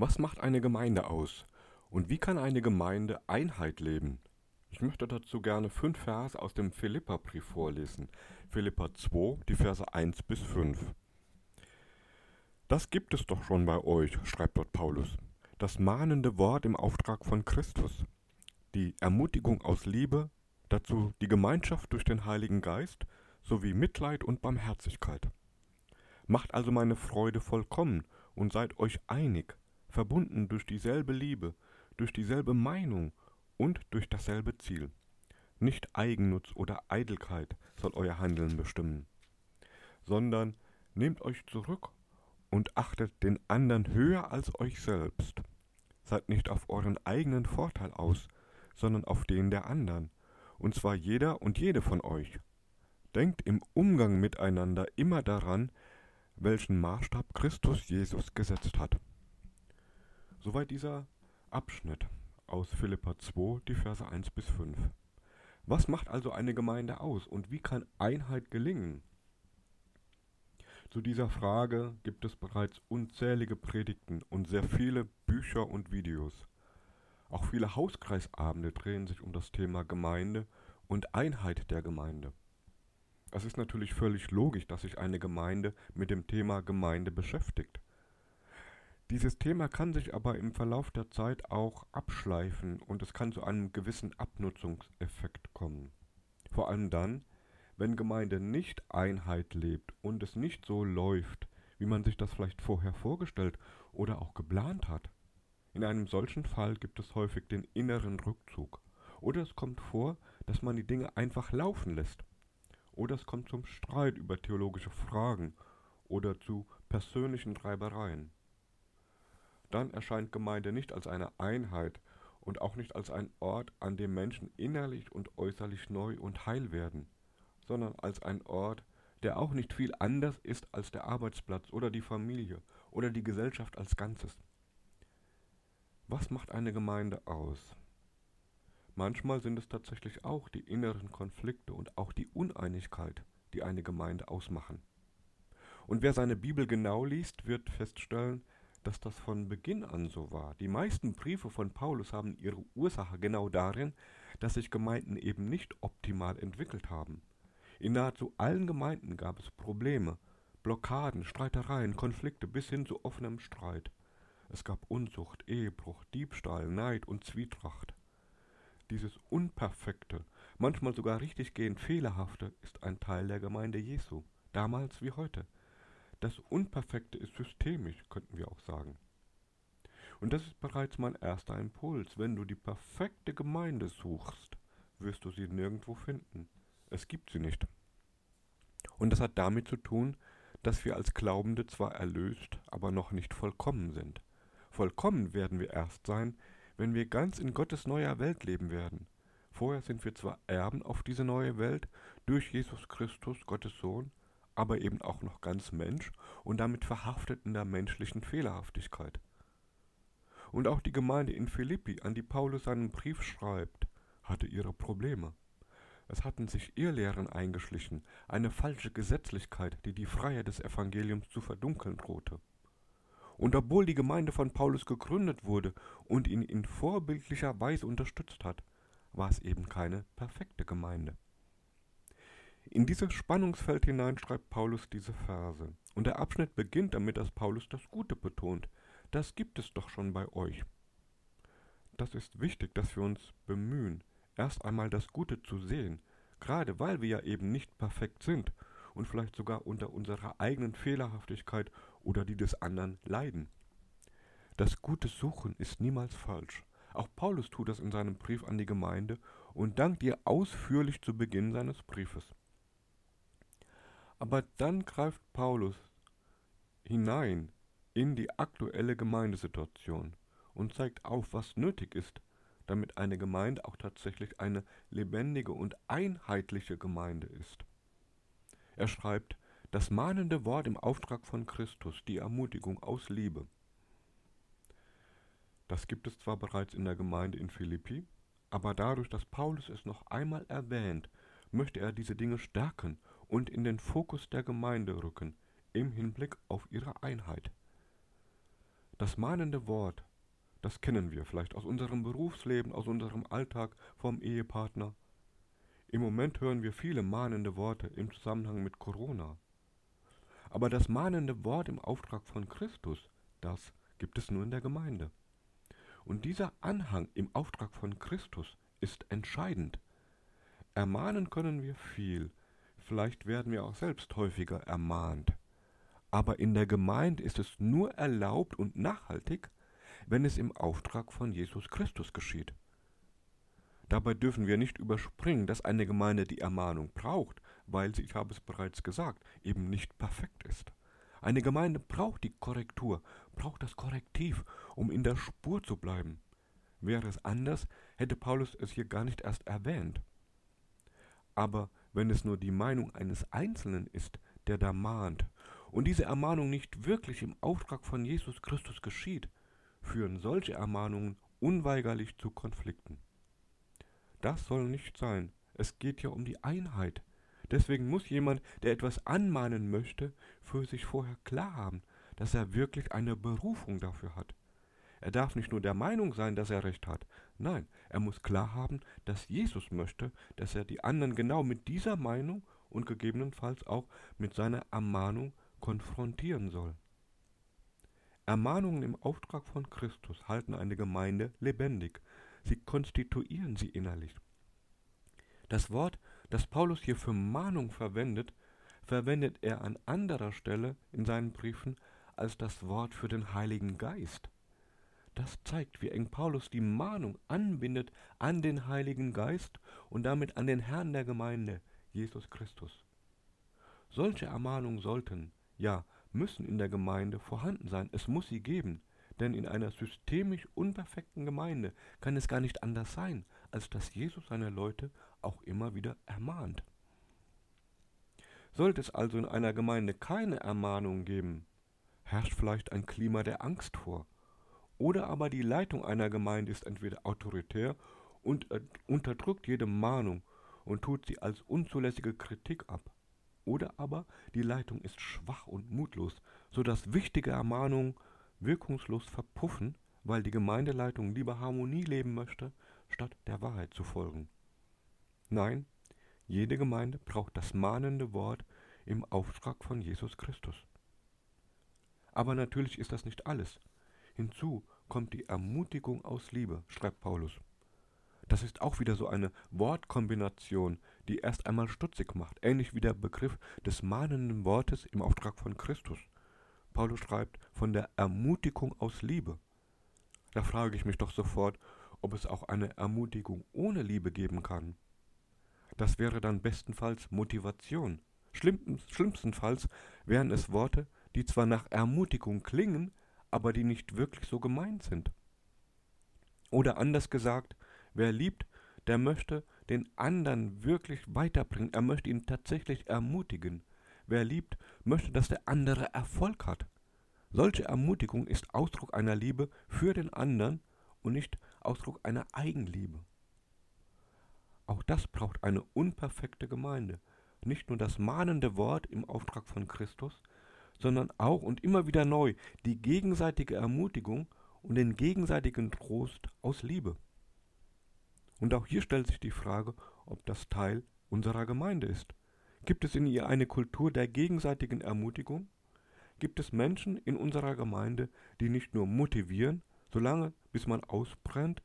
Was macht eine Gemeinde aus? Und wie kann eine Gemeinde Einheit leben? Ich möchte dazu gerne fünf Verse aus dem Philipperbrief vorlesen. Philippa 2, die Verse 1 bis 5. Das gibt es doch schon bei euch, schreibt dort Paulus. Das mahnende Wort im Auftrag von Christus. Die Ermutigung aus Liebe, dazu die Gemeinschaft durch den Heiligen Geist sowie Mitleid und Barmherzigkeit. Macht also meine Freude vollkommen und seid euch einig, verbunden durch dieselbe Liebe, durch dieselbe Meinung und durch dasselbe Ziel. Nicht Eigennutz oder Eitelkeit soll euer Handeln bestimmen, sondern nehmt euch zurück und achtet den anderen höher als euch selbst. Seid nicht auf euren eigenen Vorteil aus, sondern auf den der anderen, und zwar jeder und jede von euch. Denkt im Umgang miteinander immer daran, welchen Maßstab Christus Jesus gesetzt hat. Soweit dieser Abschnitt aus Philippa 2, die Verse 1 bis 5. Was macht also eine Gemeinde aus und wie kann Einheit gelingen? Zu dieser Frage gibt es bereits unzählige Predigten und sehr viele Bücher und Videos. Auch viele Hauskreisabende drehen sich um das Thema Gemeinde und Einheit der Gemeinde. Es ist natürlich völlig logisch, dass sich eine Gemeinde mit dem Thema Gemeinde beschäftigt. Dieses Thema kann sich aber im Verlauf der Zeit auch abschleifen und es kann zu einem gewissen Abnutzungseffekt kommen. Vor allem dann, wenn Gemeinde nicht Einheit lebt und es nicht so läuft, wie man sich das vielleicht vorher vorgestellt oder auch geplant hat. In einem solchen Fall gibt es häufig den inneren Rückzug. Oder es kommt vor, dass man die Dinge einfach laufen lässt. Oder es kommt zum Streit über theologische Fragen oder zu persönlichen Reibereien dann erscheint Gemeinde nicht als eine Einheit und auch nicht als ein Ort, an dem Menschen innerlich und äußerlich neu und heil werden, sondern als ein Ort, der auch nicht viel anders ist als der Arbeitsplatz oder die Familie oder die Gesellschaft als Ganzes. Was macht eine Gemeinde aus? Manchmal sind es tatsächlich auch die inneren Konflikte und auch die Uneinigkeit, die eine Gemeinde ausmachen. Und wer seine Bibel genau liest, wird feststellen, dass das von Beginn an so war. Die meisten Briefe von Paulus haben ihre Ursache genau darin, dass sich Gemeinden eben nicht optimal entwickelt haben. In nahezu allen Gemeinden gab es Probleme, Blockaden, Streitereien, Konflikte bis hin zu offenem Streit. Es gab Unzucht, Ehebruch, Diebstahl, Neid und Zwietracht. Dieses Unperfekte, manchmal sogar richtiggehend Fehlerhafte, ist ein Teil der Gemeinde Jesu, damals wie heute. Das Unperfekte ist systemisch, könnten wir auch sagen. Und das ist bereits mein erster Impuls. Wenn du die perfekte Gemeinde suchst, wirst du sie nirgendwo finden. Es gibt sie nicht. Und das hat damit zu tun, dass wir als Glaubende zwar erlöst, aber noch nicht vollkommen sind. Vollkommen werden wir erst sein, wenn wir ganz in Gottes neuer Welt leben werden. Vorher sind wir zwar Erben auf diese neue Welt durch Jesus Christus, Gottes Sohn, aber eben auch noch ganz Mensch und damit verhaftet in der menschlichen Fehlerhaftigkeit. Und auch die Gemeinde in Philippi, an die Paulus seinen Brief schreibt, hatte ihre Probleme. Es hatten sich Irrlehren eingeschlichen, eine falsche Gesetzlichkeit, die die Freiheit des Evangeliums zu verdunkeln drohte. Und obwohl die Gemeinde von Paulus gegründet wurde und ihn in vorbildlicher Weise unterstützt hat, war es eben keine perfekte Gemeinde. In dieses Spannungsfeld hinein schreibt Paulus diese Verse. Und der Abschnitt beginnt damit, dass Paulus das Gute betont. Das gibt es doch schon bei euch. Das ist wichtig, dass wir uns bemühen, erst einmal das Gute zu sehen, gerade weil wir ja eben nicht perfekt sind und vielleicht sogar unter unserer eigenen Fehlerhaftigkeit oder die des anderen leiden. Das Gute suchen ist niemals falsch. Auch Paulus tut das in seinem Brief an die Gemeinde und dankt ihr ausführlich zu Beginn seines Briefes. Aber dann greift Paulus hinein in die aktuelle Gemeindesituation und zeigt auf, was nötig ist, damit eine Gemeinde auch tatsächlich eine lebendige und einheitliche Gemeinde ist. Er schreibt, das mahnende Wort im Auftrag von Christus, die Ermutigung aus Liebe. Das gibt es zwar bereits in der Gemeinde in Philippi, aber dadurch, dass Paulus es noch einmal erwähnt, möchte er diese Dinge stärken und in den Fokus der Gemeinde rücken, im Hinblick auf ihre Einheit. Das mahnende Wort, das kennen wir vielleicht aus unserem Berufsleben, aus unserem Alltag vom Ehepartner. Im Moment hören wir viele mahnende Worte im Zusammenhang mit Corona. Aber das mahnende Wort im Auftrag von Christus, das gibt es nur in der Gemeinde. Und dieser Anhang im Auftrag von Christus ist entscheidend. Ermahnen können wir viel, vielleicht werden wir auch selbst häufiger ermahnt. Aber in der Gemeinde ist es nur erlaubt und nachhaltig, wenn es im Auftrag von Jesus Christus geschieht. Dabei dürfen wir nicht überspringen, dass eine Gemeinde die Ermahnung braucht, weil sie, ich habe es bereits gesagt, eben nicht perfekt ist. Eine Gemeinde braucht die Korrektur, braucht das Korrektiv, um in der Spur zu bleiben. Wäre es anders, hätte Paulus es hier gar nicht erst erwähnt. Aber wenn es nur die Meinung eines Einzelnen ist, der da mahnt, und diese Ermahnung nicht wirklich im Auftrag von Jesus Christus geschieht, führen solche Ermahnungen unweigerlich zu Konflikten. Das soll nicht sein. Es geht ja um die Einheit. Deswegen muss jemand, der etwas anmahnen möchte, für sich vorher klar haben, dass er wirklich eine Berufung dafür hat. Er darf nicht nur der Meinung sein, dass er recht hat. Nein, er muss klar haben, dass Jesus möchte, dass er die anderen genau mit dieser Meinung und gegebenenfalls auch mit seiner Ermahnung konfrontieren soll. Ermahnungen im Auftrag von Christus halten eine Gemeinde lebendig. Sie konstituieren sie innerlich. Das Wort, das Paulus hier für Mahnung verwendet, verwendet er an anderer Stelle in seinen Briefen als das Wort für den Heiligen Geist. Das zeigt, wie eng Paulus die Mahnung anbindet an den Heiligen Geist und damit an den Herrn der Gemeinde, Jesus Christus. Solche Ermahnungen sollten, ja, müssen in der Gemeinde vorhanden sein. Es muss sie geben. Denn in einer systemisch unperfekten Gemeinde kann es gar nicht anders sein, als dass Jesus seine Leute auch immer wieder ermahnt. Sollte es also in einer Gemeinde keine Ermahnung geben, herrscht vielleicht ein Klima der Angst vor. Oder aber die Leitung einer Gemeinde ist entweder autoritär und unterdrückt jede Mahnung und tut sie als unzulässige Kritik ab. Oder aber die Leitung ist schwach und mutlos, so dass wichtige Ermahnungen wirkungslos verpuffen, weil die Gemeindeleitung lieber Harmonie leben möchte, statt der Wahrheit zu folgen. Nein, jede Gemeinde braucht das mahnende Wort im Auftrag von Jesus Christus. Aber natürlich ist das nicht alles. Hinzu kommt die Ermutigung aus Liebe, schreibt Paulus. Das ist auch wieder so eine Wortkombination, die erst einmal stutzig macht, ähnlich wie der Begriff des mahnenden Wortes im Auftrag von Christus. Paulus schreibt von der Ermutigung aus Liebe. Da frage ich mich doch sofort, ob es auch eine Ermutigung ohne Liebe geben kann. Das wäre dann bestenfalls Motivation. schlimmstenfalls wären es Worte, die zwar nach Ermutigung klingen, aber die nicht wirklich so gemeint sind. Oder anders gesagt, Wer liebt, der möchte den anderen wirklich weiterbringen. Er möchte ihn tatsächlich ermutigen. Wer liebt, möchte, dass der andere Erfolg hat. Solche Ermutigung ist Ausdruck einer Liebe für den anderen und nicht Ausdruck einer Eigenliebe. Auch das braucht eine unperfekte Gemeinde. Nicht nur das mahnende Wort im Auftrag von Christus, sondern auch und immer wieder neu die gegenseitige Ermutigung und den gegenseitigen Trost aus Liebe. Und auch hier stellt sich die Frage, ob das Teil unserer Gemeinde ist. Gibt es in ihr eine Kultur der gegenseitigen Ermutigung? Gibt es Menschen in unserer Gemeinde, die nicht nur motivieren, solange bis man ausbrennt,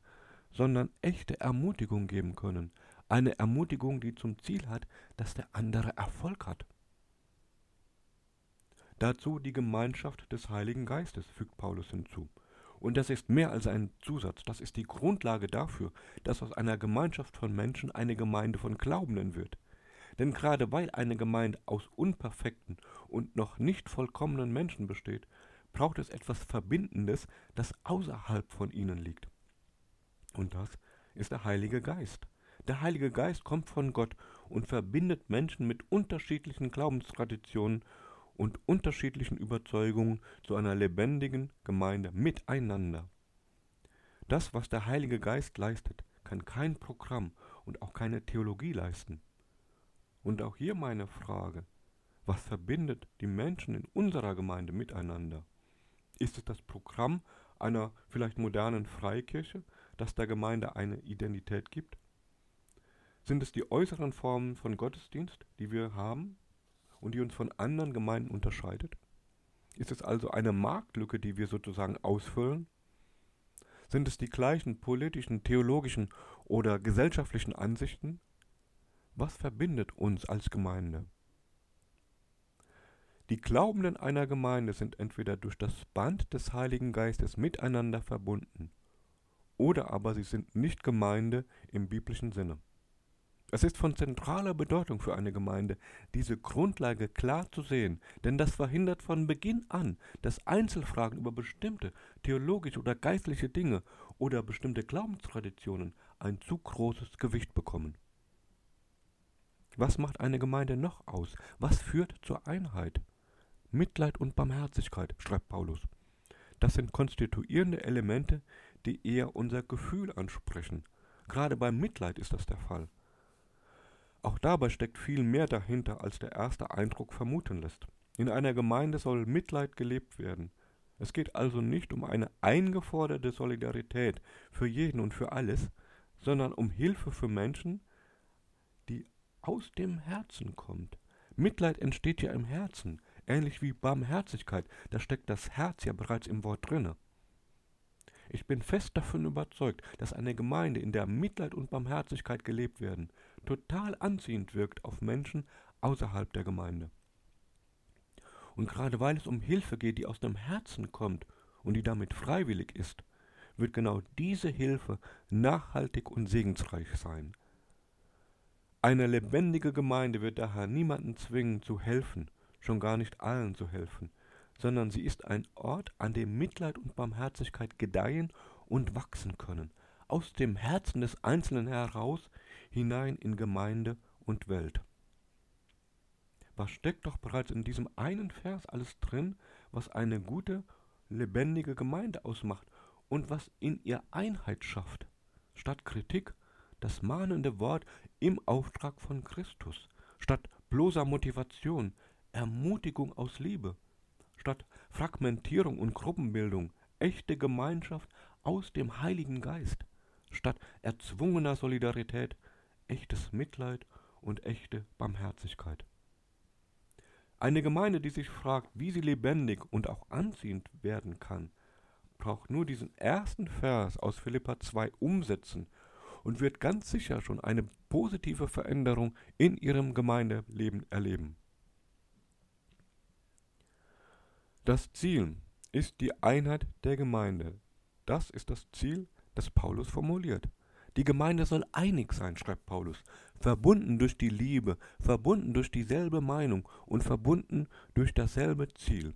sondern echte Ermutigung geben können? Eine Ermutigung, die zum Ziel hat, dass der andere Erfolg hat. Dazu die Gemeinschaft des Heiligen Geistes, fügt Paulus hinzu. Und das ist mehr als ein Zusatz, das ist die Grundlage dafür, dass aus einer Gemeinschaft von Menschen eine Gemeinde von Glaubenden wird. Denn gerade weil eine Gemeinde aus unperfekten und noch nicht vollkommenen Menschen besteht, braucht es etwas Verbindendes, das außerhalb von ihnen liegt. Und das ist der Heilige Geist. Der Heilige Geist kommt von Gott und verbindet Menschen mit unterschiedlichen Glaubenstraditionen und unterschiedlichen Überzeugungen zu einer lebendigen Gemeinde miteinander. Das, was der Heilige Geist leistet, kann kein Programm und auch keine Theologie leisten. Und auch hier meine Frage, was verbindet die Menschen in unserer Gemeinde miteinander? Ist es das Programm einer vielleicht modernen Freikirche, das der Gemeinde eine Identität gibt? Sind es die äußeren Formen von Gottesdienst, die wir haben und die uns von anderen Gemeinden unterscheidet? Ist es also eine Marktlücke, die wir sozusagen ausfüllen? Sind es die gleichen politischen, theologischen oder gesellschaftlichen Ansichten? Was verbindet uns als Gemeinde? Die Glaubenden einer Gemeinde sind entweder durch das Band des Heiligen Geistes miteinander verbunden, oder aber sie sind nicht Gemeinde im biblischen Sinne. Es ist von zentraler Bedeutung für eine Gemeinde, diese Grundlage klar zu sehen, denn das verhindert von Beginn an, dass Einzelfragen über bestimmte theologische oder geistliche Dinge oder bestimmte Glaubenstraditionen ein zu großes Gewicht bekommen. Was macht eine Gemeinde noch aus? Was führt zur Einheit? Mitleid und Barmherzigkeit, schreibt Paulus. Das sind konstituierende Elemente, die eher unser Gefühl ansprechen. Gerade beim Mitleid ist das der Fall. Auch dabei steckt viel mehr dahinter, als der erste Eindruck vermuten lässt. In einer Gemeinde soll Mitleid gelebt werden. Es geht also nicht um eine eingeforderte Solidarität für jeden und für alles, sondern um Hilfe für Menschen, die aus dem Herzen kommt. Mitleid entsteht ja im Herzen. Ähnlich wie Barmherzigkeit, da steckt das Herz ja bereits im Wort drinne. Ich bin fest davon überzeugt, dass eine Gemeinde, in der Mitleid und Barmherzigkeit gelebt werden, total anziehend wirkt auf Menschen außerhalb der Gemeinde. Und gerade weil es um Hilfe geht, die aus dem Herzen kommt und die damit freiwillig ist, wird genau diese Hilfe nachhaltig und segensreich sein. Eine lebendige Gemeinde wird daher niemanden zwingen zu helfen, schon gar nicht allen zu helfen, sondern sie ist ein Ort, an dem Mitleid und Barmherzigkeit gedeihen und wachsen können, aus dem Herzen des Einzelnen heraus hinein in Gemeinde und Welt. Was steckt doch bereits in diesem einen Vers alles drin, was eine gute, lebendige Gemeinde ausmacht und was in ihr Einheit schafft? Statt Kritik das mahnende Wort im Auftrag von Christus, statt bloßer Motivation Ermutigung aus Liebe, statt Fragmentierung und Gruppenbildung echte Gemeinschaft aus dem Heiligen Geist, statt erzwungener Solidarität echtes Mitleid und echte Barmherzigkeit. Eine Gemeinde, die sich fragt, wie sie lebendig und auch anziehend werden kann, braucht nur diesen ersten Vers aus Philippa 2 umsetzen und wird ganz sicher schon eine positive Veränderung in ihrem Gemeindeleben erleben. Das Ziel ist die Einheit der Gemeinde. Das ist das Ziel, das Paulus formuliert. Die Gemeinde soll einig sein, schreibt Paulus, verbunden durch die Liebe, verbunden durch dieselbe Meinung und verbunden durch dasselbe Ziel.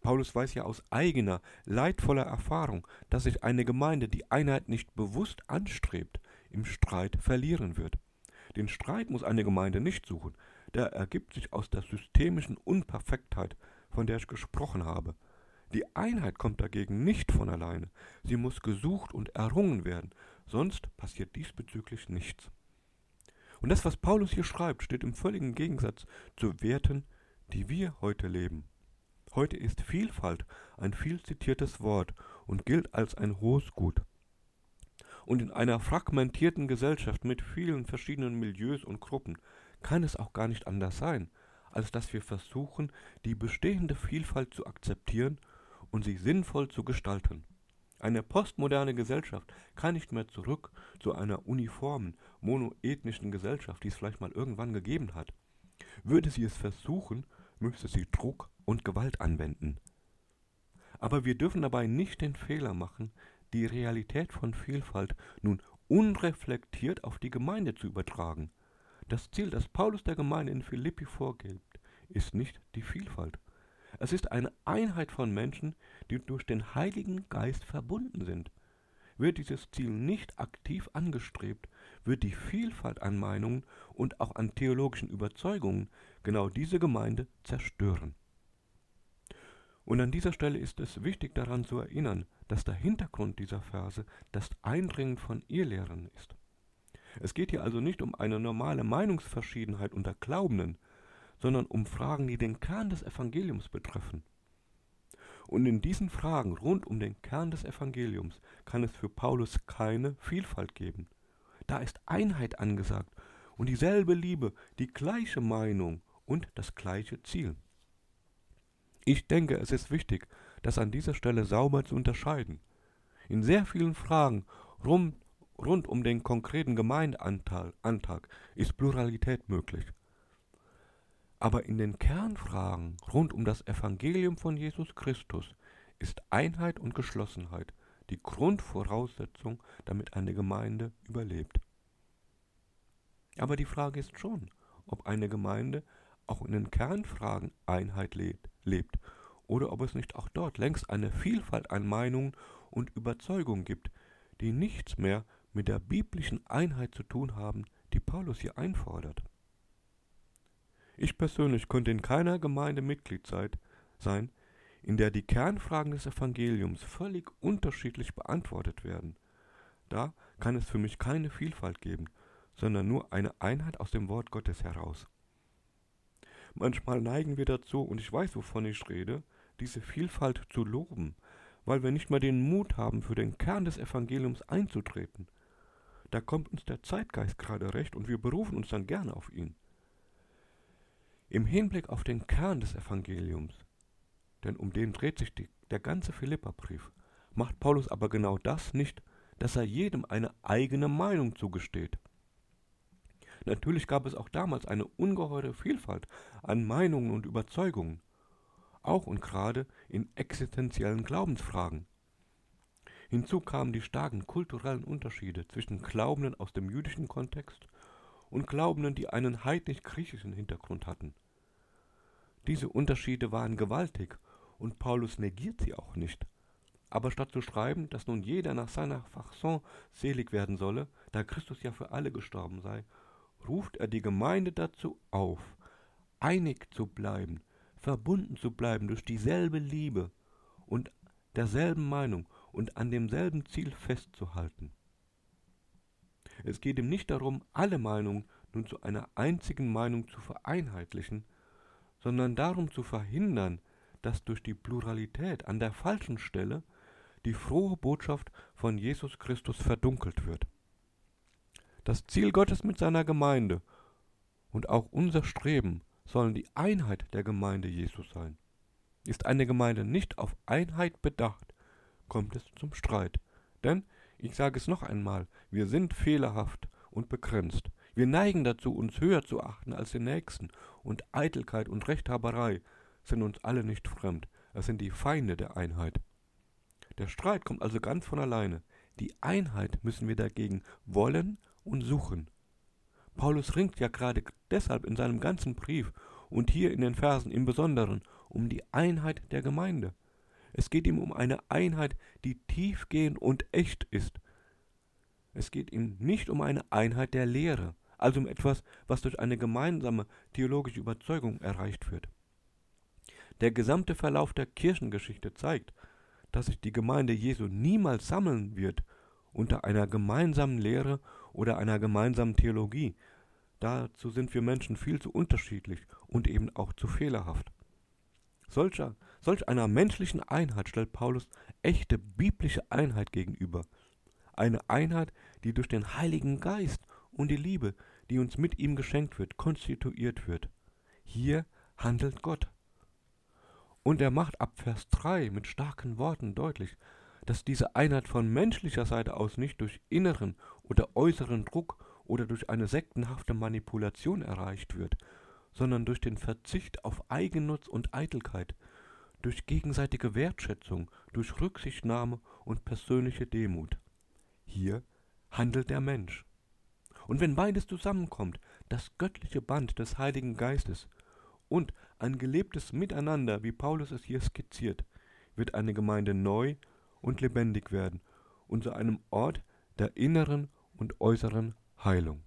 Paulus weiß ja aus eigener, leidvoller Erfahrung, dass sich eine Gemeinde, die Einheit nicht bewusst anstrebt, im Streit verlieren wird. Den Streit muss eine Gemeinde nicht suchen, der ergibt sich aus der systemischen Unperfektheit von der ich gesprochen habe. Die Einheit kommt dagegen nicht von alleine. Sie muss gesucht und errungen werden, sonst passiert diesbezüglich nichts. Und das, was Paulus hier schreibt, steht im völligen Gegensatz zu Werten, die wir heute leben. Heute ist Vielfalt ein viel zitiertes Wort und gilt als ein hohes Gut. Und in einer fragmentierten Gesellschaft mit vielen verschiedenen Milieus und Gruppen kann es auch gar nicht anders sein, als dass wir versuchen, die bestehende Vielfalt zu akzeptieren und sie sinnvoll zu gestalten. Eine postmoderne Gesellschaft kann nicht mehr zurück zu einer uniformen, monoethnischen Gesellschaft, die es vielleicht mal irgendwann gegeben hat. Würde sie es versuchen, müsste sie Druck und Gewalt anwenden. Aber wir dürfen dabei nicht den Fehler machen, die Realität von Vielfalt nun unreflektiert auf die Gemeinde zu übertragen. Das Ziel, das Paulus der Gemeinde in Philippi vorgibt, ist nicht die Vielfalt. Es ist eine Einheit von Menschen, die durch den Heiligen Geist verbunden sind. Wird dieses Ziel nicht aktiv angestrebt, wird die Vielfalt an Meinungen und auch an theologischen Überzeugungen genau diese Gemeinde zerstören. Und an dieser Stelle ist es wichtig daran zu erinnern, dass der Hintergrund dieser Verse das Eindringen von Irrlehren ist. Es geht hier also nicht um eine normale Meinungsverschiedenheit unter Glaubenden, sondern um Fragen, die den Kern des Evangeliums betreffen. Und in diesen Fragen rund um den Kern des Evangeliums kann es für Paulus keine Vielfalt geben. Da ist Einheit angesagt und dieselbe Liebe, die gleiche Meinung und das gleiche Ziel. Ich denke, es ist wichtig, das an dieser Stelle sauber zu unterscheiden. In sehr vielen Fragen rum, rund um den konkreten Gemeindeantrag ist Pluralität möglich. Aber in den Kernfragen rund um das Evangelium von Jesus Christus ist Einheit und Geschlossenheit die Grundvoraussetzung, damit eine Gemeinde überlebt. Aber die Frage ist schon, ob eine Gemeinde auch in den Kernfragen Einheit lebt oder ob es nicht auch dort längst eine Vielfalt an Meinungen und Überzeugungen gibt, die nichts mehr mit der biblischen Einheit zu tun haben, die Paulus hier einfordert. Ich persönlich könnte in keiner Gemeinde Mitglied sein, in der die Kernfragen des Evangeliums völlig unterschiedlich beantwortet werden. Da kann es für mich keine Vielfalt geben, sondern nur eine Einheit aus dem Wort Gottes heraus. Manchmal neigen wir dazu, und ich weiß, wovon ich rede, diese Vielfalt zu loben, weil wir nicht mehr den Mut haben, für den Kern des Evangeliums einzutreten. Da kommt uns der Zeitgeist gerade recht und wir berufen uns dann gerne auf ihn. Im Hinblick auf den Kern des Evangeliums, denn um den dreht sich die, der ganze Philipperbrief, macht Paulus aber genau das nicht, dass er jedem eine eigene Meinung zugesteht. Natürlich gab es auch damals eine ungeheure Vielfalt an Meinungen und Überzeugungen, auch und gerade in existenziellen Glaubensfragen. Hinzu kamen die starken kulturellen Unterschiede zwischen Glaubenden aus dem jüdischen Kontext und Glaubenden, die einen heidnisch-griechischen Hintergrund hatten. Diese Unterschiede waren gewaltig und Paulus negiert sie auch nicht. Aber statt zu schreiben, dass nun jeder nach seiner Fasson selig werden solle, da Christus ja für alle gestorben sei, ruft er die Gemeinde dazu auf, einig zu bleiben, verbunden zu bleiben durch dieselbe Liebe und derselben Meinung und an demselben Ziel festzuhalten. Es geht ihm nicht darum, alle Meinungen nun zu einer einzigen Meinung zu vereinheitlichen, sondern darum zu verhindern, dass durch die Pluralität an der falschen Stelle die frohe Botschaft von Jesus Christus verdunkelt wird. Das Ziel Gottes mit seiner Gemeinde und auch unser Streben sollen die Einheit der Gemeinde Jesus sein. Ist eine Gemeinde nicht auf Einheit bedacht, kommt es zum Streit. Denn, ich sage es noch einmal, wir sind fehlerhaft und begrenzt. Wir neigen dazu, uns höher zu achten als den Nächsten, und Eitelkeit und Rechthaberei sind uns alle nicht fremd. Es sind die Feinde der Einheit. Der Streit kommt also ganz von alleine. Die Einheit müssen wir dagegen wollen und suchen. Paulus ringt ja gerade deshalb in seinem ganzen Brief und hier in den Versen im Besonderen um die Einheit der Gemeinde. Es geht ihm um eine Einheit, die tiefgehend und echt ist. Es geht ihm nicht um eine Einheit der Lehre, also um etwas, was durch eine gemeinsame theologische Überzeugung erreicht wird. Der gesamte Verlauf der Kirchengeschichte zeigt, dass sich die Gemeinde Jesu niemals sammeln wird unter einer gemeinsamen Lehre oder einer gemeinsamen Theologie. Dazu sind wir Menschen viel zu unterschiedlich und eben auch zu fehlerhaft. Solcher, solch einer menschlichen Einheit stellt Paulus echte biblische Einheit gegenüber. Eine Einheit, die durch den Heiligen Geist und die Liebe, die uns mit ihm geschenkt wird, konstituiert wird. Hier handelt Gott. Und er macht ab Vers 3 mit starken Worten deutlich, dass diese Einheit von menschlicher Seite aus nicht durch inneren oder äußeren Druck oder durch eine sektenhafte Manipulation erreicht wird, sondern durch den Verzicht auf Eigennutz und Eitelkeit, durch gegenseitige Wertschätzung, durch Rücksichtnahme und persönliche Demut. Hier handelt der Mensch. Und wenn beides zusammenkommt, das göttliche Band des Heiligen Geistes und ein gelebtes Miteinander, wie Paulus es hier skizziert, wird eine Gemeinde neu und lebendig werden und zu einem Ort der inneren und äußeren Heilung.